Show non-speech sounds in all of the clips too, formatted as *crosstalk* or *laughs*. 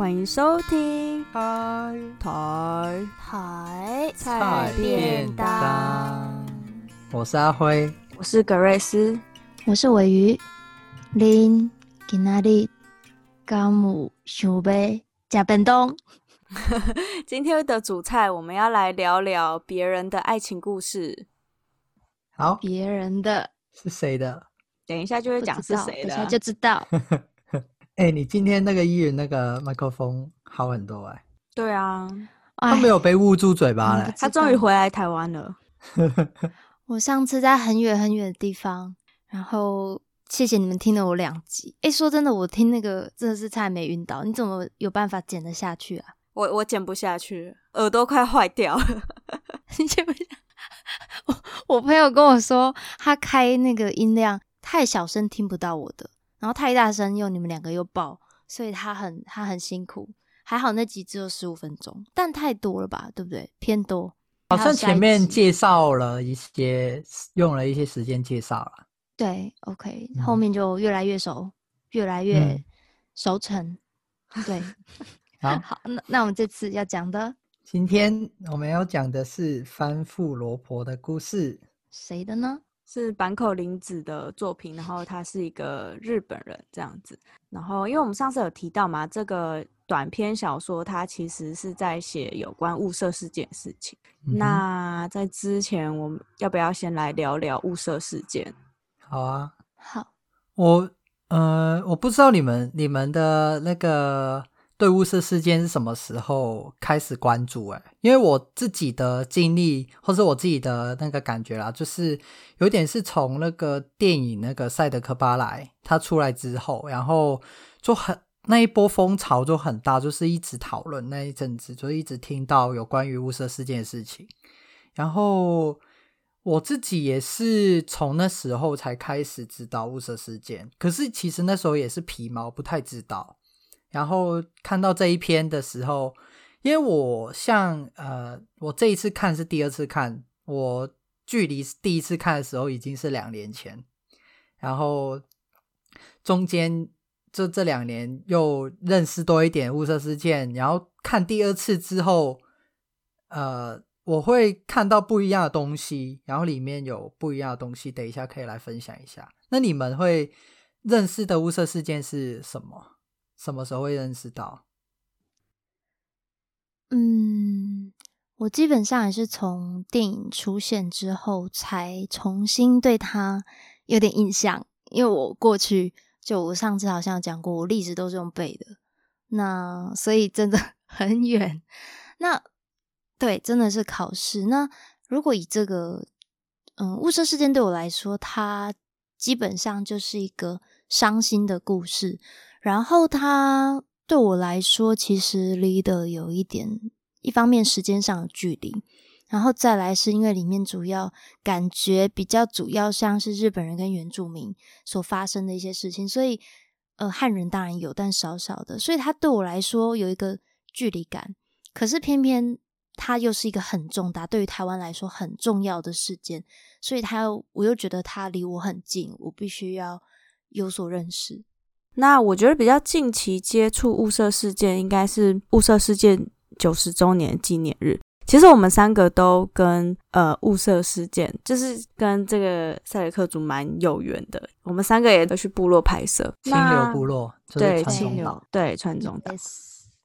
欢迎收听台台台菜便当。我是阿辉，我是格瑞斯，我是尾鱼。恁今仔日敢有想要吃便当？*laughs* 今天的主菜，我们要来聊聊别人的爱情故事。好，别人的是谁的？等一下就会讲是谁的，等一下就知道。*laughs* 哎、欸，你今天那个艺人那个麦克风好很多哎、欸。对啊，他没有被捂住嘴巴了。他终于回来台湾了。*laughs* 我上次在很远很远的地方，然后谢谢你们听了我两集。哎、欸，说真的，我听那个真的是差点没晕倒。你怎么有办法剪得下去啊？我我剪不下去，耳朵快坏掉了。*laughs* 你剪不下？*laughs* 我我朋友跟我说，他开那个音量。太小声听不到我的，然后太大声又你们两个又爆，所以他很他很辛苦。还好那集只有十五分钟，但太多了吧，对不对？偏多。好像前面介绍了一些，用了一些时间介绍了。对，OK，嗯，后面就越来越熟，越来越熟成。嗯、对，*laughs* 好，好，那那我们这次要讲的，今天我们要讲的是翻覆罗婆的故事，谁的呢？是坂口绫子的作品，然后他是一个日本人这样子。然后，因为我们上次有提到嘛，这个短篇小说它其实是在写有关雾社事件的事情。嗯、那在之前，我们要不要先来聊聊雾社事件？好啊，好。我呃，我不知道你们你们的那个。对雾社事件是什么时候开始关注？哎，因为我自己的经历，或是我自己的那个感觉啦，就是有点是从那个电影那个《赛德克巴莱》它出来之后，然后就很那一波风潮就很大，就是一直讨论那一阵子，就一直听到有关于雾社事件的事情。然后我自己也是从那时候才开始知道雾社事件，可是其实那时候也是皮毛，不太知道。然后看到这一篇的时候，因为我像呃，我这一次看是第二次看，我距离第一次看的时候已经是两年前，然后中间就这两年又认识多一点雾社事件，然后看第二次之后，呃，我会看到不一样的东西，然后里面有不一样的东西，等一下可以来分享一下。那你们会认识的雾社事件是什么？什么时候会认识到？嗯，我基本上也是从电影出现之后才重新对他有点印象，因为我过去就我上次好像讲过，我历史都是用背的，那所以真的 *laughs* 很远。那对，真的是考试。那如果以这个嗯雾社事件对我来说，它基本上就是一个伤心的故事。然后它对我来说，其实离得有一点，一方面时间上的距离，然后再来是因为里面主要感觉比较主要像是日本人跟原住民所发生的一些事情，所以呃汉人当然有，但少少的，所以它对我来说有一个距离感。可是偏偏它又是一个很重大，对于台湾来说很重要的事件，所以它我又觉得它离我很近，我必须要有所认识。那我觉得比较近期接触雾社事件，应该是雾社事件九十周年纪念日。其实我们三个都跟呃雾社事件，就是跟这个赛雷克族蛮有缘的。我们三个也都去部落拍摄，清流部落，对清流，对川中岛。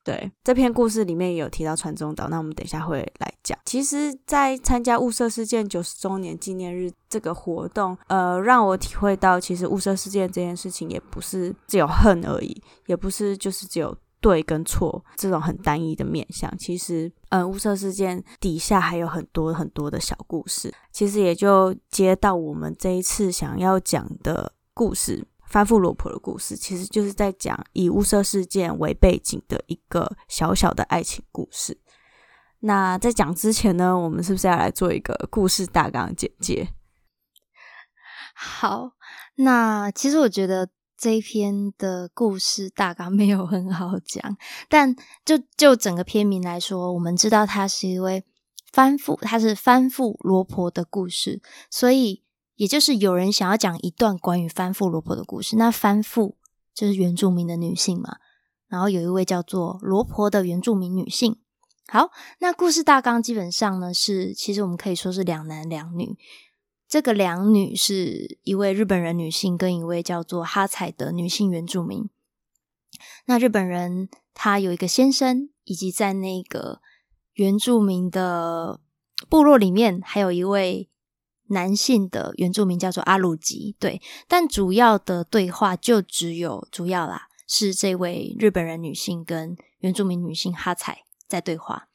对，这篇故事里面也有提到川中岛，那我们等一下会来讲。其实，在参加雾社事件九十周年纪念日这个活动，呃，让我体会到，其实雾社事件这件事情也不是只有恨而已，也不是就是只有对跟错这种很单一的面向。其实，呃，雾社事件底下还有很多很多的小故事。其实也就接到我们这一次想要讲的故事。翻覆罗婆的故事，其实就是在讲以雾社事件为背景的一个小小的爱情故事。那在讲之前呢，我们是不是要来做一个故事大纲简介？好，那其实我觉得这一篇的故事大纲没有很好讲，但就就整个篇名来说，我们知道它是一位翻覆，它是翻覆罗婆的故事，所以。也就是有人想要讲一段关于翻覆罗婆的故事，那翻覆就是原住民的女性嘛，然后有一位叫做罗婆的原住民女性。好，那故事大纲基本上呢是，其实我们可以说是两男两女。这个两女是一位日本人女性跟一位叫做哈彩的女性原住民。那日本人他有一个先生，以及在那个原住民的部落里面，还有一位男性的原住民叫做阿鲁吉。对，但主要的对话就只有主要啦，是这位日本人女性跟原住民女性哈彩在对话。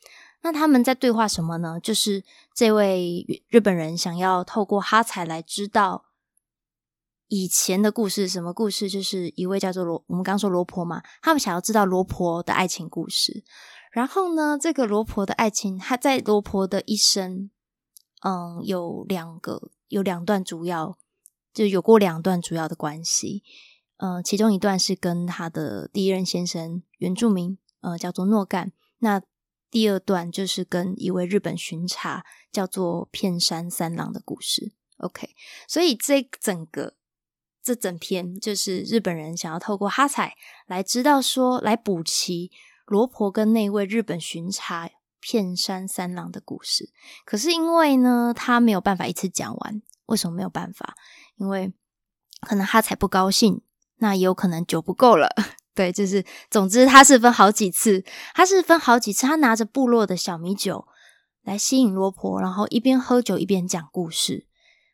那他们在对话什么呢？就是这位日本人想要透过哈彩来知道。以前的故事，什么故事？就是一位叫做罗，我们刚说罗婆嘛，他们想要知道罗婆的爱情故事。然后呢，这个罗婆的爱情，她在罗婆的一生，嗯，有两个，有两段主要，就有过两段主要的关系。嗯，其中一段是跟他的第一任先生原住民，呃，叫做诺干。那第二段就是跟一位日本巡查，叫做片山三郎的故事。OK，所以这整个。这整篇就是日本人想要透过哈彩来知道说，来补齐罗婆跟那位日本巡查片山三郎的故事。可是因为呢，他没有办法一次讲完。为什么没有办法？因为可能他才不高兴，那也有可能酒不够了。*laughs* 对，就是总之他是分好几次，他是分好几次，他拿着部落的小米酒来吸引罗婆，然后一边喝酒一边讲故事，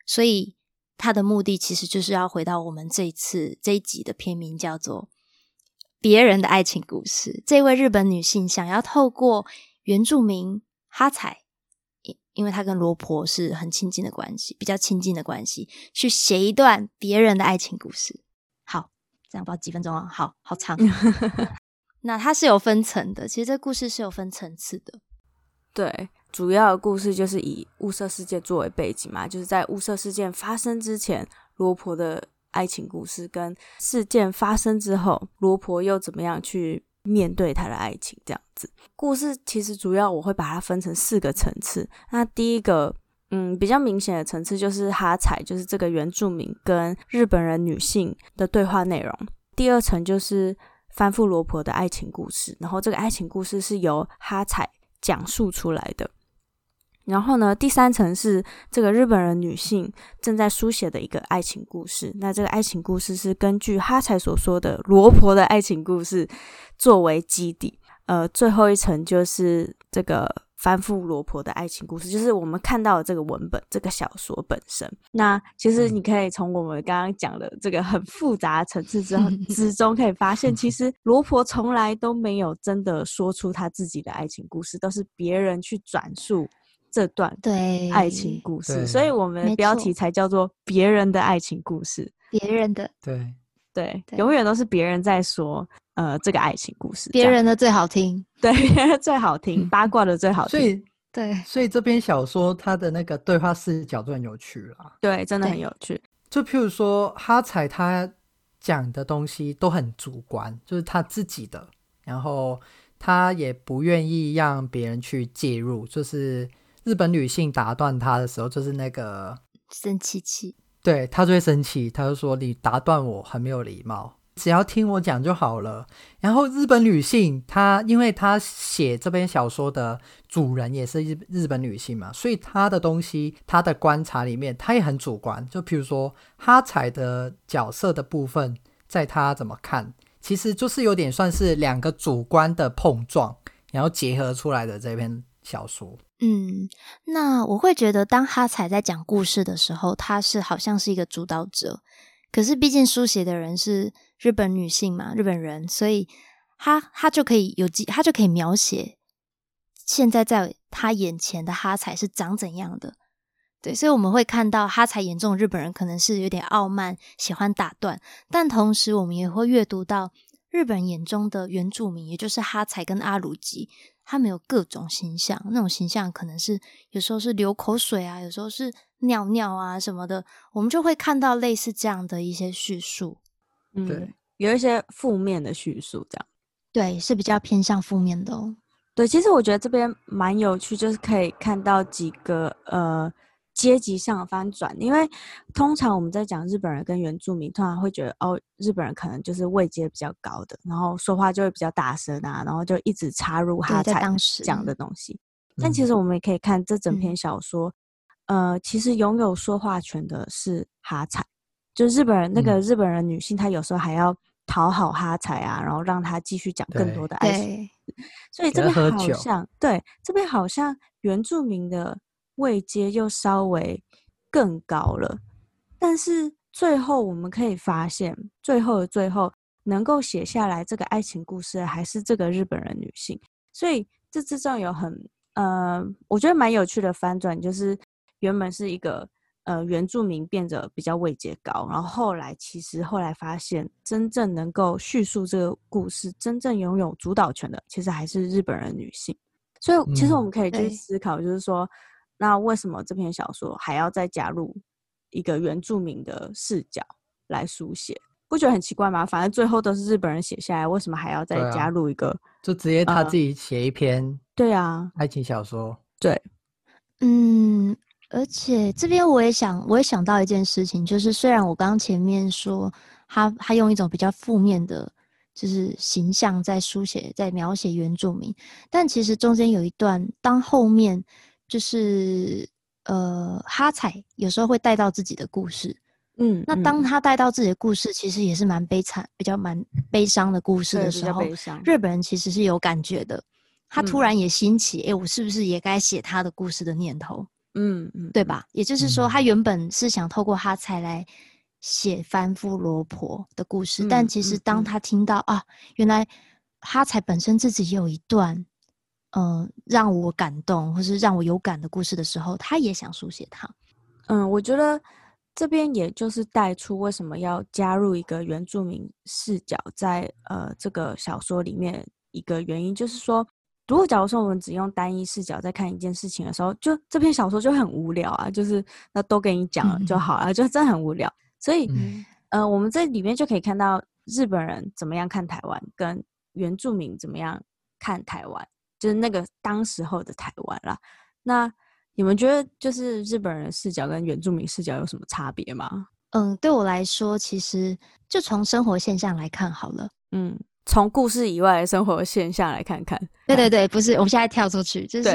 所以。他的目的其实就是要回到我们这一次这一集的片名，叫做《别人的爱情故事》。这位日本女性想要透过原住民哈彩，因因为他跟罗婆是很亲近的关系，比较亲近的关系，去写一段别人的爱情故事。好，这样不知道几分钟啊，好好长。*laughs* 那它是有分层的，其实这故事是有分层次的，对。主要的故事就是以雾社事件作为背景嘛，就是在雾社事件发生之前，罗婆的爱情故事，跟事件发生之后，罗婆又怎么样去面对她的爱情，这样故事其实主要我会把它分成四个层次。那第一个，嗯，比较明显的层次就是哈彩，就是这个原住民跟日本人女性的对话内容。第二层就是翻覆罗婆的爱情故事，然后这个爱情故事是由哈彩讲述出来的。然后呢，第三层是这个日本人女性正在书写的一个爱情故事。那这个爱情故事是根据哈彩所说的罗婆的爱情故事作为基底。呃，最后一层就是这个翻覆罗婆的爱情故事，就是我们看到的这个文本，这个小说本身。那其实你可以从我们刚刚讲的这个很复杂的层次之后 *laughs* 之中，可以发现，其实罗婆从来都没有真的说出她自己的爱情故事，都是别人去转述。这段对爱情故事，所以我们的标题才叫做“别人的爱情故事”。别人的，对对，永远都是别人在说，呃，这个爱情故事，别人的最好听，对，最好听，八卦的最好听。所以，对，所以这篇小说它的那个对话视角就很有趣啦。对，真的很有趣。就譬如说，哈彩他讲的东西都很主观，就是他自己的，然后他也不愿意让别人去介入，就是。日本女性打断他的时候，就是那个生气气，对，他就会生气，他就说你打断我很没有礼貌，只要听我讲就好了。然后日本女性，她因为她写这篇小说的主人也是日日本女性嘛，所以她的东西，她的观察里面，她也很主观。就譬如说哈彩的角色的部分，在她怎么看，其实就是有点算是两个主观的碰撞，然后结合出来的这篇小说。嗯，那我会觉得，当哈彩在讲故事的时候，他是好像是一个主导者。可是，毕竟书写的人是日本女性嘛，日本人，所以他他就可以有机，他就可以描写现在在他眼前的哈彩是长怎样的。对，所以我们会看到哈彩眼中的日本人可能是有点傲慢，喜欢打断，但同时我们也会阅读到日本眼中的原住民，也就是哈彩跟阿鲁吉。他们有各种形象，那种形象可能是有时候是流口水啊，有时候是尿尿啊什么的，我们就会看到类似这样的一些叙述。嗯，对，有一些负面的叙述，这样。对，是比较偏向负面的哦。对，其实我觉得这边蛮有趣，就是可以看到几个呃阶级上的翻转，因为通常我们在讲日本人跟原住民，通常会觉得哦，日本人可能就是位阶比较高的，然后说话就会比较大声啊，然后就一直插入哈彩讲的东西。但其实我们也可以看这整篇小说，嗯、呃，其实拥有说话权的是哈彩，就日本人那个日本人女性，她有时候还要讨好哈彩啊，然后让她继续讲更多的爱情。所以这边好像对，这边好像原住民的。位阶又稍微更高了，但是最后我们可以发现，最后的最后能够写下来这个爱情故事的还是这个日本人女性，所以这之中有很呃，我觉得蛮有趣的翻转，就是原本是一个呃原住民变得比较位阶高，然后后来其实后来发现，真正能够叙述这个故事、真正拥有主导权的，其实还是日本人女性。所以其实我们可以去思考，就是说。嗯那为什么这篇小说还要再加入一个原住民的视角来书写？不觉得很奇怪吗？反正最后都是日本人写下来，为什么还要再加入一个？啊、就直接他自己写一篇、呃？对啊，爱情小说。对，嗯，而且这边我也想，我也想到一件事情，就是虽然我刚刚前面说他他用一种比较负面的，就是形象在书写，在描写原住民，但其实中间有一段，当后面。就是呃，哈彩有时候会带到自己的故事，嗯，那当他带到自己的故事，其实也是蛮悲惨、比较蛮悲伤的故事的时候，日本人其实是有感觉的。他突然也兴起，哎、嗯欸，我是不是也该写他的故事的念头？嗯嗯，对吧？也就是说，他原本是想透过哈才来写番夫罗婆的故事，嗯、但其实当他听到、嗯、啊，原来哈才本身自己也有一段。嗯、呃，让我感动或是让我有感的故事的时候，他也想书写它。嗯，我觉得这边也就是带出为什么要加入一个原住民视角在呃这个小说里面一个原因，就是说，如果假如说我们只用单一视角在看一件事情的时候，就这篇小说就很无聊啊，就是那都给你讲了就好了，嗯、就真的很无聊。所以，嗯、呃，我们在里面就可以看到日本人怎么样看台湾，跟原住民怎么样看台湾。就是那个当时候的台湾啦，那你们觉得就是日本人视角跟原住民视角有什么差别吗？嗯，对我来说，其实就从生活现象来看好了。嗯，从故事以外的生活现象来看看。对对对，不是，我们现在跳出去，就是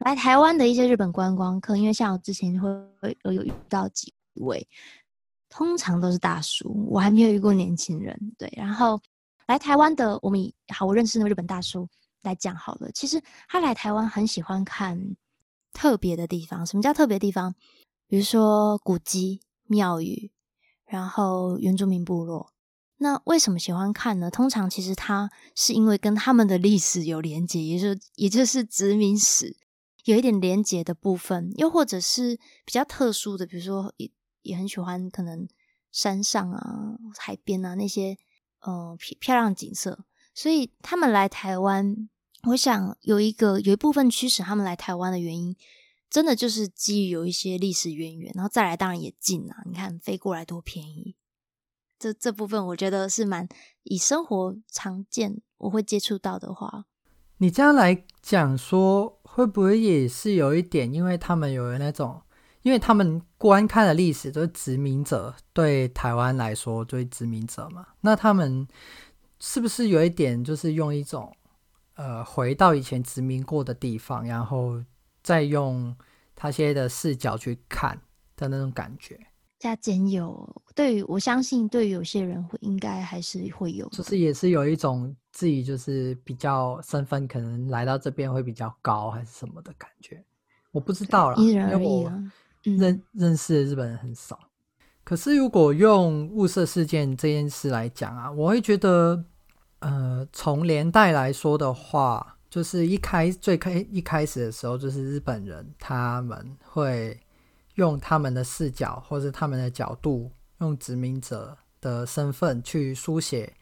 来台湾的一些日本观光客，因为像我之前会会有遇到几位，通常都是大叔，我还没有遇过年轻人。对，然后来台湾的，我们以好，我认识那个日本大叔。来讲好了，其实他来台湾很喜欢看特别的地方。什么叫特别地方？比如说古迹、庙宇，然后原住民部落。那为什么喜欢看呢？通常其实他是因为跟他们的历史有连结，也就也就是殖民史有一点连结的部分，又或者是比较特殊的，比如说也也很喜欢可能山上啊、海边啊那些呃漂漂亮景色，所以他们来台湾。我想有一个有一部分驱使他们来台湾的原因，真的就是基于有一些历史渊源，然后再来当然也近啊。你看飞过来多便宜，这这部分我觉得是蛮以生活常见我会接触到的话，你这样来讲说，会不会也是有一点，因为他们有那种，因为他们观看的历史都是殖民者对台湾来说，就是殖民者嘛，那他们是不是有一点就是用一种。呃，回到以前殖民过的地方，然后再用他些的视角去看的那种感觉，加减有。对于我相信，对于有些人会应该还是会有，就是也是有一种自己就是比较身份可能来到这边会比较高还是什么的感觉，我不知道啦，因人而异啊。认、嗯、认识的日本人很少，可是如果用物色事件这件事来讲啊，我会觉得。呃，从连带来说的话，就是一开最开一开始的时候，就是日本人他们会用他们的视角或是他们的角度，用殖民者的身份去书写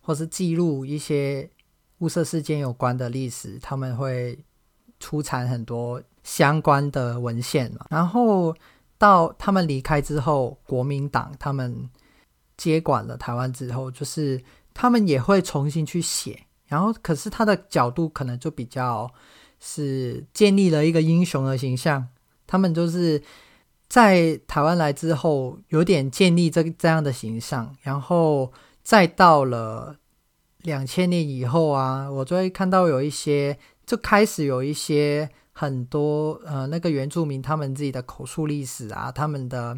或是记录一些雾社事件有关的历史，他们会出产很多相关的文献嘛。然后到他们离开之后，国民党他们接管了台湾之后，就是。他们也会重新去写，然后可是他的角度可能就比较是建立了一个英雄的形象。他们就是在台湾来之后，有点建立这这样的形象，然后再到了两千年以后啊，我就会看到有一些，就开始有一些很多呃那个原住民他们自己的口述历史啊，他们的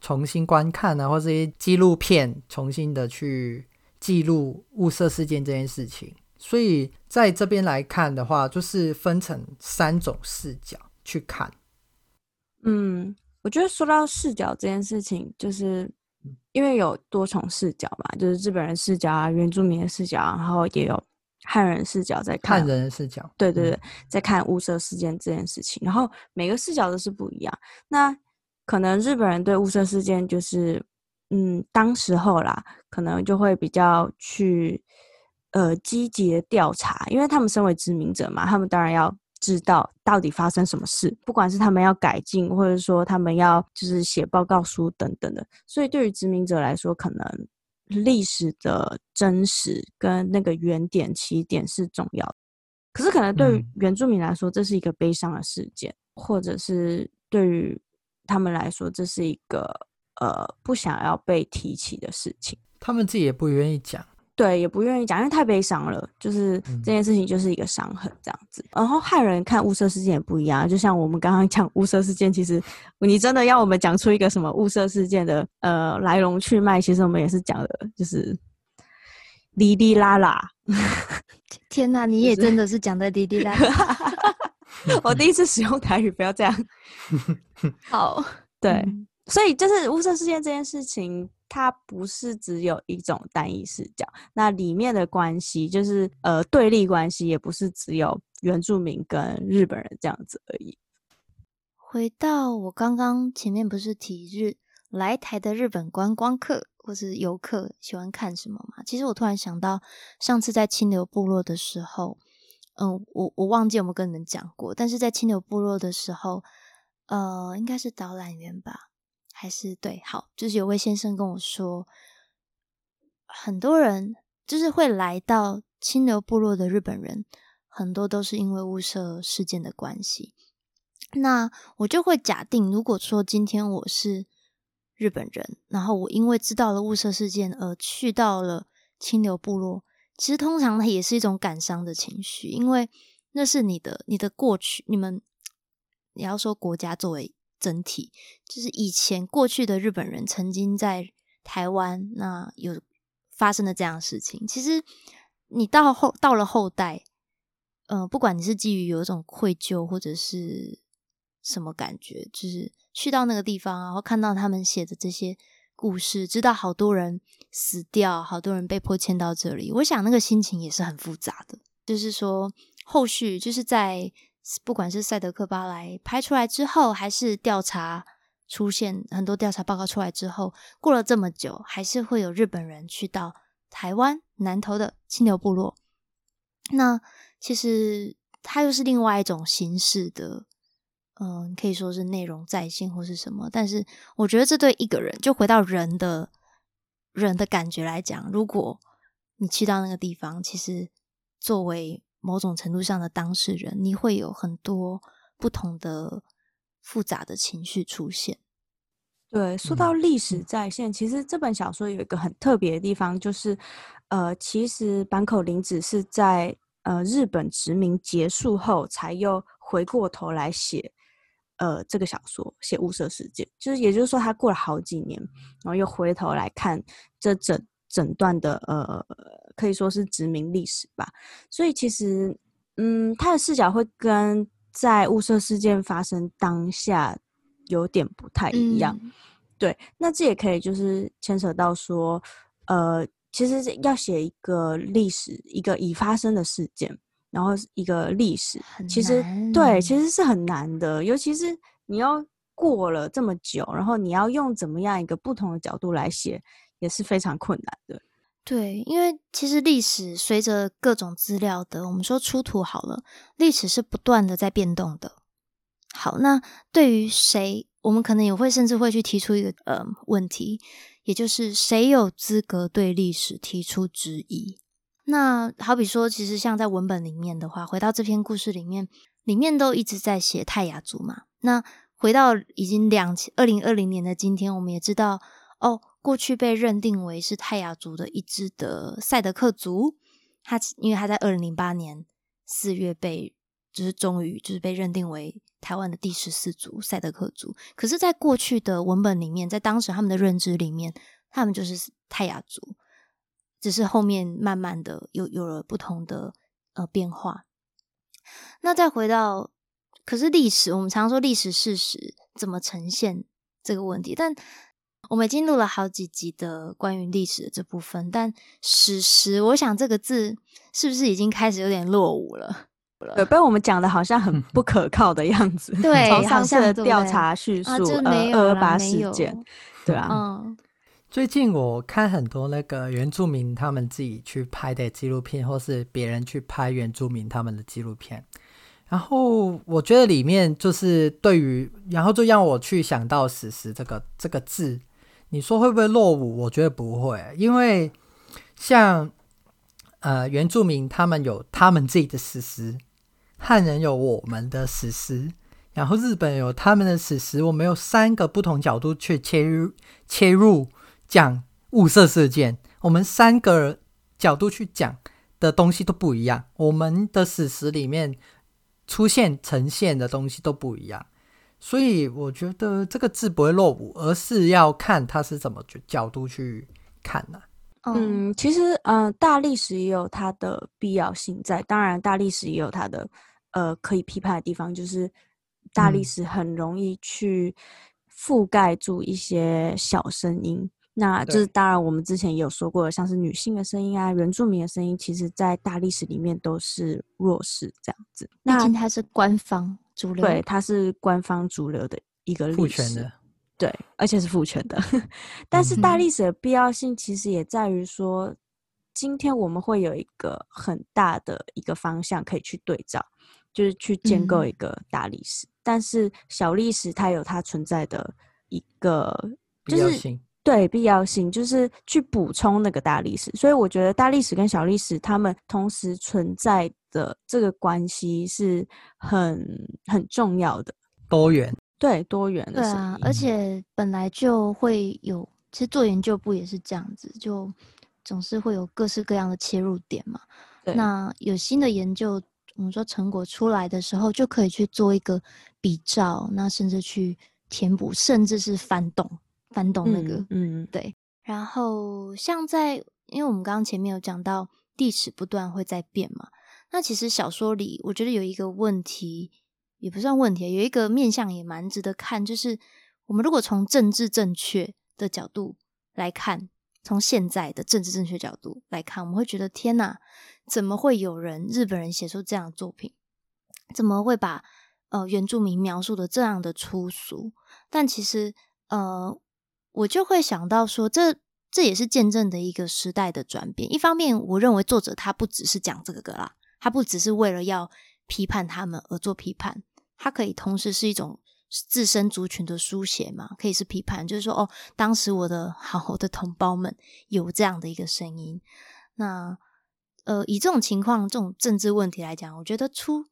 重新观看啊，或是一些纪录片重新的去记录雾社事件这件事情。所以在这边来看的话，就是分成三种视角去看。嗯。我觉得说到视角这件事情，就是因为有多重视角嘛，就是日本人视角啊、原住民的视角，然后也有汉人视角在看。汉人的视角，对对对，在看雾社事件这件事情，然后每个视角都是不一样。那可能日本人对雾社事件就是，嗯，当时候啦，可能就会比较去呃积极的调查，因为他们身为殖民者嘛，他们当然要。知道到底发生什么事，不管是他们要改进，或者说他们要就是写报告书等等的，所以对于殖民者来说，可能历史的真实跟那个原点起点是重要的。可是可能对于原住民来说，这是一个悲伤的事件，嗯、或者是对于他们来说，这是一个呃不想要被提起的事情，他们自己也不愿意讲。对，也不愿意讲，因为太悲伤了。就是这件事情就是一个伤痕这样子。嗯、然后汉人看雾社事件也不一样，就像我们刚刚讲雾社事件，其实你真的要我们讲出一个什么雾社事件的呃来龙去脉，其实我们也是讲的，就是哩哩啦啦。天哪，你也真的是讲的哩哩啦啦。*laughs* 我第一次使用台语，不要这样。*laughs* 好，对，嗯、所以就是雾社事件这件事情。它不是只有一种单一视角，那里面的关系就是呃对立关系，也不是只有原住民跟日本人这样子而已。回到我刚刚前面不是提日来台的日本观光客或是游客喜欢看什么吗？其实我突然想到上次在清流部落的时候，嗯、我我忘记有没有跟你们讲过，但是在清流部落的时候，呃，应该是导览员吧。还是对，好，就是有位先生跟我说，很多人就是会来到清流部落的日本人，很多都是因为雾社事件的关系。那我就会假定，如果说今天我是日本人，然后我因为知道了雾社事件而去到了清流部落，其实通常它也是一种感伤的情绪，因为那是你的你的过去，你们你要说国家作为。整体就是以前过去的日本人曾经在台湾，那有发生了这样的事情。其实你到后到了后代，呃，不管你是基于有一种愧疚或者是什么感觉，就是去到那个地方，然后看到他们写的这些故事，知道好多人死掉，好多人被迫迁到这里，我想那个心情也是很复杂的。就是说，后续就是在。不管是赛德克巴莱拍出来之后，还是调查出现很多调查报告出来之后，过了这么久，还是会有日本人去到台湾南投的清流部落。那其实它又是另外一种形式的，嗯，可以说是内容再现或是什么。但是我觉得这对一个人，就回到人的人的感觉来讲，如果你去到那个地方，其实作为。某种程度上的当事人，你会有很多不同的复杂的情绪出现。对，说到历史再现，嗯、其实这本小说有一个很特别的地方，就是呃，其实坂口绫子是在呃日本殖民结束后，才又回过头来写呃这个小说，写雾社事件，就是也就是说，他过了好几年，然后又回头来看这整。整段的呃，可以说是殖民历史吧。所以其实，嗯，他的视角会跟在雾社事件发生当下有点不太一样。嗯、对，那这也可以就是牵扯到说，呃，其实要写一个历史，一个已发生的事件，然后一个历史，其实对，其实是很难的。尤其是你要过了这么久，然后你要用怎么样一个不同的角度来写。也是非常困难的，对，因为其实历史随着各种资料的，我们说出土好了，历史是不断的在变动的。好，那对于谁，我们可能也会甚至会去提出一个呃问题，也就是谁有资格对历史提出质疑？那好比说，其实像在文本里面的话，回到这篇故事里面，里面都一直在写泰雅族嘛，那回到已经两千二零二零年的今天，我们也知道哦，过去被认定为是泰雅族的一支的赛德克族，他因为他在二零零八年四月被就是终于就是被认定为台湾的第十四族赛德克族，可是，在过去的文本里面，在当时他们的认知里面，他们就是泰雅族，只是后面慢慢的有有了不同的呃变化。那再回到。可是历史，我们常说历史事实怎么呈现这个问题，但我们已经录了好几集的关于历史的这部分，但史实，我想这个字是不是已经开始有点落伍了？对，被我们讲的好像很不可靠的样子。*laughs* 对，上次的调查叙述，呃，二二八事件，*laughs* 对啊。嗯，最近我看很多那个原住民他们自己去拍的纪录片，或是别人去拍原住民他们的纪录片。然后我觉得里面就是对于，然后就让我去想到“史实”这个这个字，你说会不会落伍？我觉得不会，因为像呃原住民他们有他们自己的史实，汉人有我们的史实，然后日本有他们的史实，我们有三个不同角度去切入切入讲雾社事件，我们三个角度去讲的东西都不一样，我们的史实里面。出现呈现的东西都不一样，所以我觉得这个字不会落伍，而是要看他是怎么角度去看呢、啊？嗯，其实，嗯、呃，大历史也有它的必要性在，当然，大历史也有它的呃可以批判的地方，就是大历史很容易去覆盖住一些小声音。嗯那就是当然，我们之前也有说过，像是女性的声音啊、原住民的声音，其实在大历史里面都是弱势这样子。毕竟它是官方主流，对，它是官方主流的一个历史，的，对，而且是父权的。*laughs* 但是大历史的必要性其实也在于说，今天我们会有一个很大的一个方向可以去对照，就是去建构一个大历史。嗯、但是小历史它有它存在的一个就是。对，必要性就是去补充那个大历史，所以我觉得大历史跟小历史它们同时存在的这个关系是很很重要的。多元，对，多元的。对啊，而且本来就会有，其实做研究不也是这样子，就总是会有各式各样的切入点嘛。对，那有新的研究，我们说成果出来的时候，就可以去做一个比照，那甚至去填补，甚至是翻动。翻动那个，嗯，嗯对。然后像在，因为我们刚刚前面有讲到历史不断会在变嘛，那其实小说里我觉得有一个问题，也不算问题，有一个面向也蛮值得看，就是我们如果从政治正确的角度来看，从现在的政治正确角度来看，我们会觉得天哪，怎么会有人日本人写出这样的作品？怎么会把呃原住民描述的这样的粗俗？但其实呃。我就会想到说，这这也是见证的一个时代的转变。一方面，我认为作者他不只是讲这个歌啦，他不只是为了要批判他们而做批判，他可以同时是一种自身族群的书写嘛，可以是批判，就是说，哦，当时我的 *laughs* 好我的同胞们有这样的一个声音。那呃，以这种情况、这种政治问题来讲，我觉得出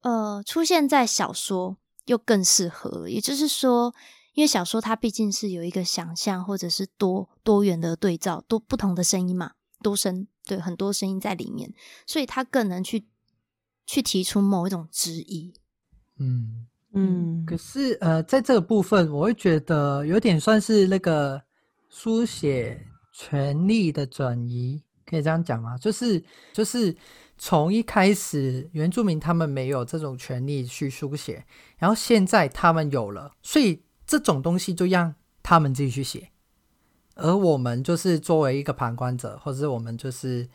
呃出现在小说又更适合了，也就是说。因为小说它毕竟是有一个想象，或者是多多元的对照，多不同的声音嘛，多声，对，很多声音在里面，所以他更能去去提出某一种质疑。嗯嗯。可是呃，在这个部分，我会觉得有点算是那个书写权利的转移，可以这样讲吗？就是就是从一开始原住民他们没有这种权利去书写，然后现在他们有了，所以。这种东西就让他们自己去写，而我们就是作为一个旁观者，或者是我们就是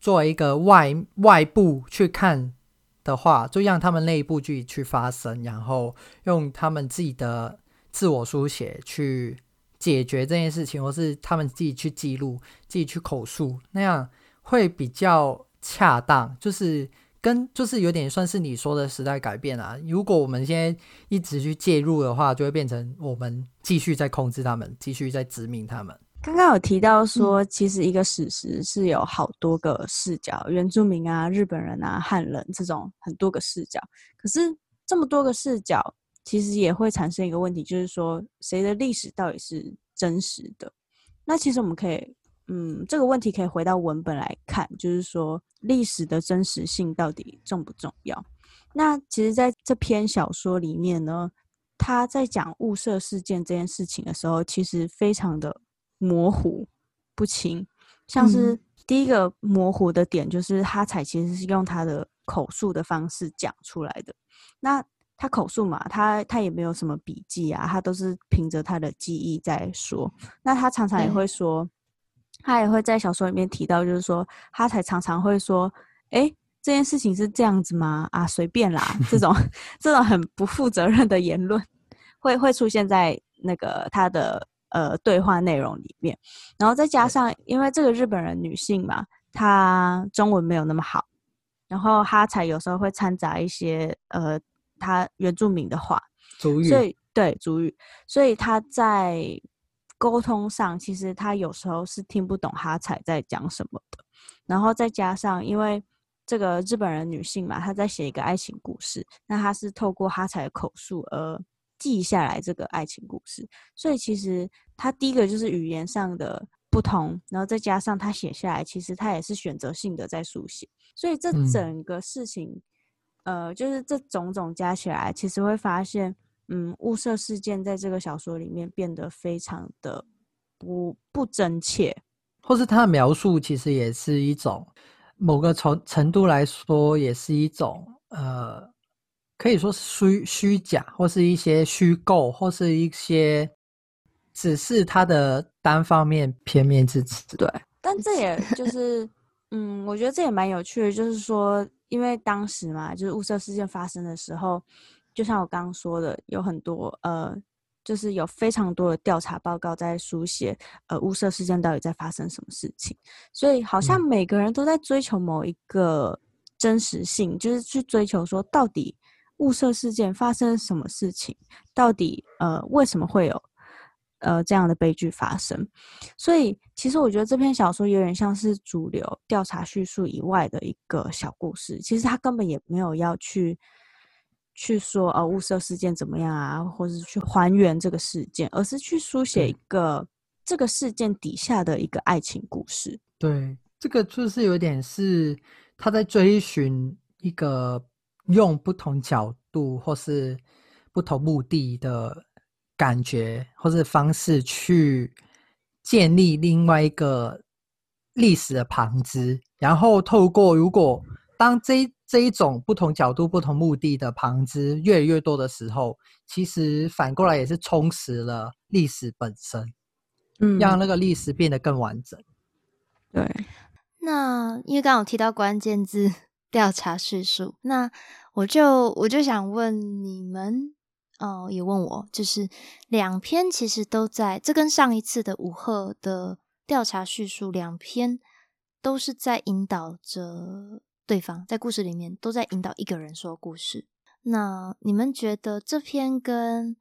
作为一个外外部去看的话，就让他们内部去去发声，然后用他们自己的自我书写去解决这件事情，或是他们自己去记录、自己去口述，那样会比较恰当，就是。跟就是有点算是你说的时代改变啊。如果我们现在一直去介入的话，就会变成我们继续在控制他们，继续在殖民他们。刚刚有提到说，其实一个史实是有好多个视角，原住民啊、日本人啊、汉人这种很多个视角。可是这么多个视角，其实也会产生一个问题，就是说谁的历史到底是真实的？那其实我们可以，嗯，这个问题可以回到文本来看，就是说历史的真实性到底重不重要？那其实在这篇小说里面呢，他在讲雾社事件这件事情的时候，其实非常的模糊不清，像是第一个模糊的点就是哈彩其实是用他的口述的方式讲出来的，那。他口述嘛，他他也没有什么笔记啊，他都是凭着他的记忆在说。那他常常也会说，他也会在小说里面提到，就是说，他才常常会说，哎，这件事情是这样子吗？啊，随便啦，*laughs* 这种这种很不负责任的言论，会会出现在那个他的呃对话内容里面。然后再加上，因为这个日本人女性嘛，她中文没有那么好，然后哈才有时候会掺杂一些呃。他原住民的话，族语，所以对族语，所以他在沟通上，其实他有时候是听不懂哈彩在讲什么的。然后再加上，因为这个日本人女性嘛，她在写一个爱情故事，那她是透过哈彩的口述而记下来这个爱情故事，所以其实她第一个就是语言上的不同，然后再加上她写下来，其实她也是选择性的在书写，所以这整个事情。嗯呃，就是这种种加起来，其实会发现，嗯，物色事件在这个小说里面变得非常的不不真切，或是他的描述其实也是一种某个程程度来说，也是一种呃，可以说是虚虚假，或是一些虚构，或是一些只是他的单方面片面之词。对，但这也就是，嗯，我觉得这也蛮有趣的，就是说。因为当时嘛，就是物色事件发生的时候，就像我刚刚说的，有很多呃，就是有非常多的调查报告在书写呃雾社事件到底在发生什么事情，所以好像每个人都在追求某一个真实性，嗯、就是去追求说到底雾社事件发生什么事情，到底呃为什么会有。呃，这样的悲剧发生，所以其实我觉得这篇小说有点像是主流调查叙述以外的一个小故事。其实他根本也没有要去去说呃物色事件怎么样啊，或者是去还原这个事件，而是去书写一个这个事件底下的一个爱情故事。对，这个就是有点是他在追寻一个用不同角度或是不同目的的。感觉或是方式去建立另外一个历史的旁支，然后透过如果当这这一种不同角度、不同目的的旁支越来越多的时候，其实反过来也是充实了历史本身，嗯，让那个历史变得更完整。对，那因为刚刚有提到关键字调查叙述，那我就我就想问你们。哦，也问我，就是两篇其实都在，这跟上一次的五贺的调查叙述，两篇都是在引导着对方，在故事里面都在引导一个人说故事。那你们觉得这篇跟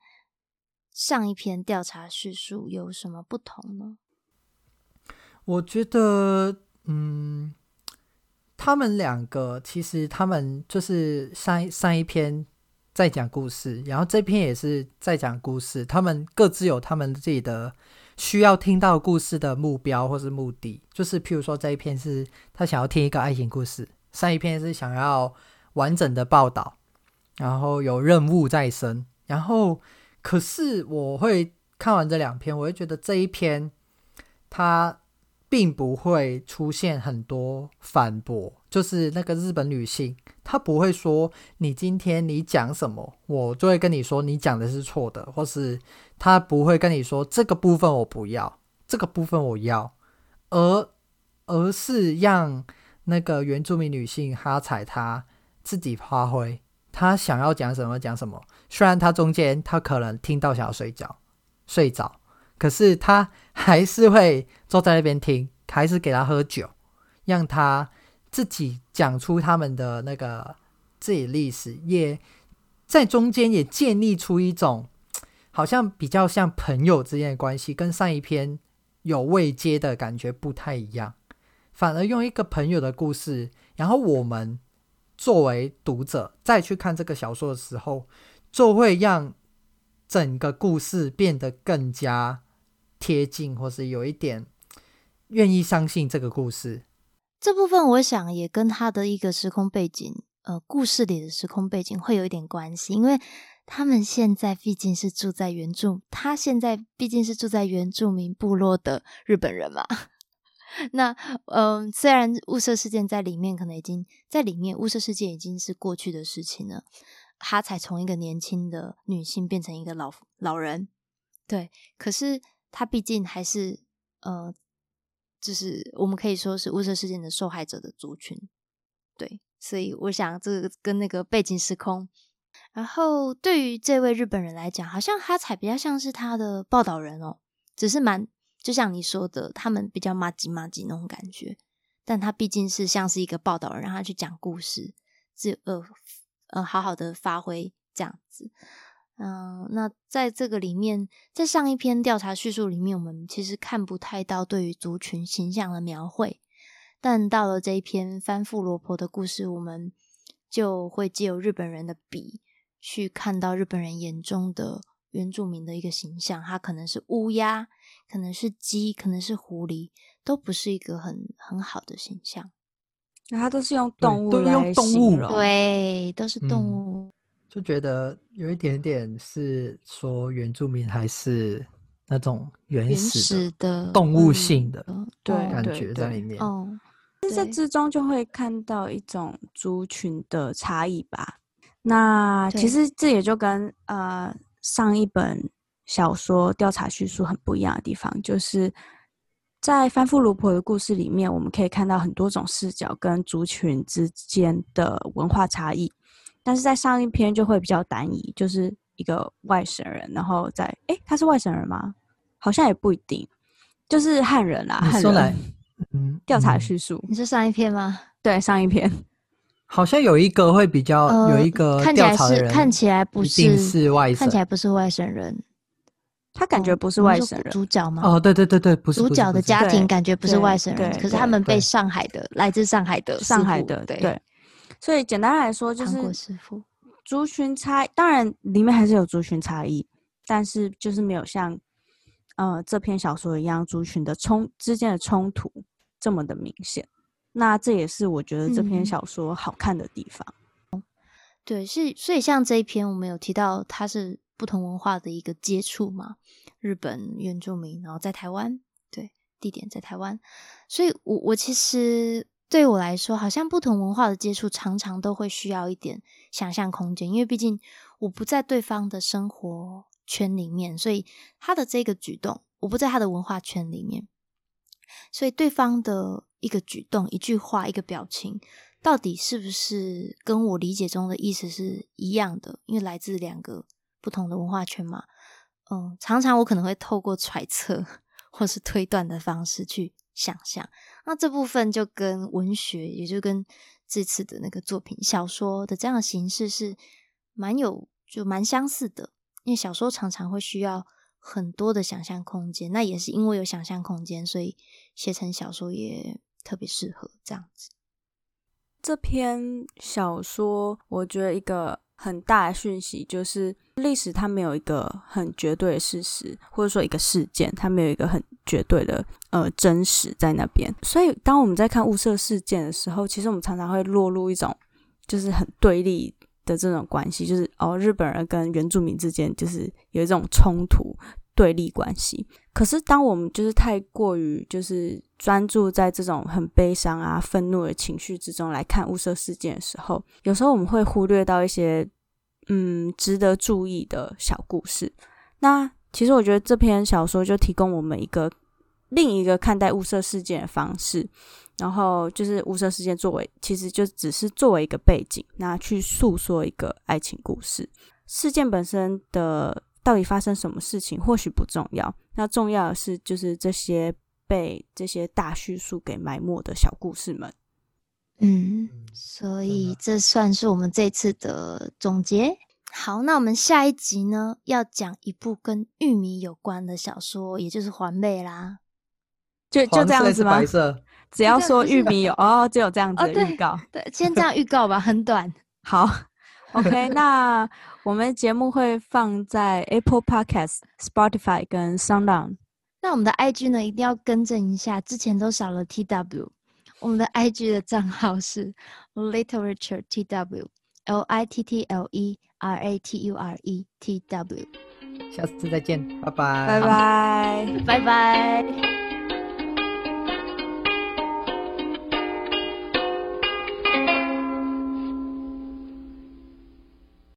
上一篇调查叙述有什么不同呢？我觉得，嗯，他们两个其实他们就是上上一篇。在讲故事，然后这篇也是在讲故事。他们各自有他们自己的需要听到故事的目标或是目的，就是譬如说这一篇是他想要听一个爱情故事，上一篇是想要完整的报道，然后有任务在身。然后，可是我会看完这两篇，我会觉得这一篇他。并不会出现很多反驳，就是那个日本女性，她不会说你今天你讲什么，我就会跟你说你讲的是错的，或是她不会跟你说这个部分我不要，这个部分我要，而而是让那个原住民女性哈彩她自己发挥，她想要讲什么讲什么，虽然她中间她可能听到想要睡觉睡着。可是她还是会坐在那边听，还是给他喝酒，让他自己讲出他们的那个自己历史，也在中间也建立出一种 *tsk* 好像比较像朋友之间的关系，跟上一篇有未接的感觉不太一样，反而用一个朋友的故事，然后我们作为读者再去看这个小说的时候，就会让整个故事变得更加贴近，或是有一点愿意相信这个故事。这部分我想也跟他的一个时空背景，呃，故事里的时空背景会有一点关系，因为他们现在毕竟是住在原住，他现在毕竟是住在原住民部落的日本人嘛。那嗯、虽然雾社事件在里面可能已经在里面，雾社事件已经是过去的事情了，他才从一个年轻的女性变成一个老老人，对，可是他毕竟还是呃。就是我们可以说是雾社事件的受害者的族群，对，所以我想这个跟那个背景时空，然后对于这位日本人来讲，好像哈彩比较像是他的报道人哦，只是蛮就像你说的，他们比较麻吉麻吉那种感觉，但他毕竟是像是一个报道人，让他去讲故事，自呃呃好好的发挥这样子。嗯、那在这个里面，在上一篇调查叙述里面，我们其实看不太到对于族群形象的描绘，但到了这一篇翻覆罗婆的故事，我们就会借由日本人的笔去看到日本人眼中的原住民的一个形象，他可能是乌鸦，可能是鸡，可能是狐狸，都不是一个很很好的形象。那它都是用动物来形容，对，都是动物。嗯就觉得有一点点是说原住民还是那种原始的动物性的对感觉在里面哦，在这之中就会看到一种族群的差异吧。那其实这也就跟呃上一本小说调查叙述很不一样的地方，就是在翻覆卢婆的故事里面，我们可以看到很多种视角跟族群之间的文化差异。但是在上一篇就会比较单一，就是一个外省人，然后在诶，他是外省人吗？好像也不一定，就是汉人啦。汉人，嗯，调查叙述，你是上一篇吗？对，上一篇 *laughs* 好像有一个会比较、呃、有一个调查人看起来是看起来不是是外省，看起来不是外省人，他感觉不是外省人，主角吗？哦，对对对对，不是主角的家庭感觉不是外省人，可是他们被上海的来自上海的上海的对。对所以简单来说，就是族群差，当然里面还是有族群差异，但是就是没有像呃这篇小说一样，族群的冲之间的冲突这么的明显。那这也是我觉得这篇小说好看的地方。嗯、对，是所以像这一篇，我们有提到它是不同文化的一个接触嘛，日本原住民，然后在台湾，对，地点在台湾，所以我我其实。对我来说，好像不同文化的接触常常都会需要一点想象空间，因为毕竟我不在对方的生活圈里面，所以他的这个举动，我不在他的文化圈里面，所以对方的一个举动、一句话、一个表情，到底是不是跟我理解中的意思是一样的？因为来自两个不同的文化圈嘛，嗯，常常我可能会透过揣测或是推断的方式去想象。那这部分就跟文学，也就跟这次的那个作品小说的这样形式是蛮有，就蛮相似的。因为小说常常会需要很多的想象空间，那也是因为有想象空间，所以写成小说也特别适合这样子。这篇小说，我觉得一个很大的讯息就是，历史它没有一个很绝对的事实，或者说一个事件，它没有一个很绝对的。呃，真实在那边，所以当我们在看雾社事件的时候，其实我们常常会落入一种就是很对立的这种关系，就是哦，日本人跟原住民之间就是有一种冲突对立关系。可是当我们就是太过于就是专注在这种很悲伤啊、愤怒的情绪之中来看雾社事件的时候，有时候我们会忽略到一些嗯值得注意的小故事。那其实我觉得这篇小说就提供我们一个。另一个看待雾社事件的方式，然后就是雾社事件作为，其实就只是作为一个背景，那去诉说一个爱情故事。事件本身的到底发生什么事情，或许不重要，那重要的是就是这些被这些大叙述给埋没的小故事们。嗯，所以这算是我们这次的总结。好，那我们下一集呢，要讲一部跟玉米有关的小说，也就是环妹啦。就就这样子吗？只要说玉米有哦，就有这样子的预告。对，先这样预告吧，很短。*laughs* 好，OK，那我们节目会放在 Apple Podcast、Spotify 跟 SoundOn。那我们的 IG 呢，一定要更正一下，之前都少了 TW。我们的 IG 的账号是 Literature TW，L I T T L E R A T U R E T W。下次再见，拜拜，拜拜，拜拜。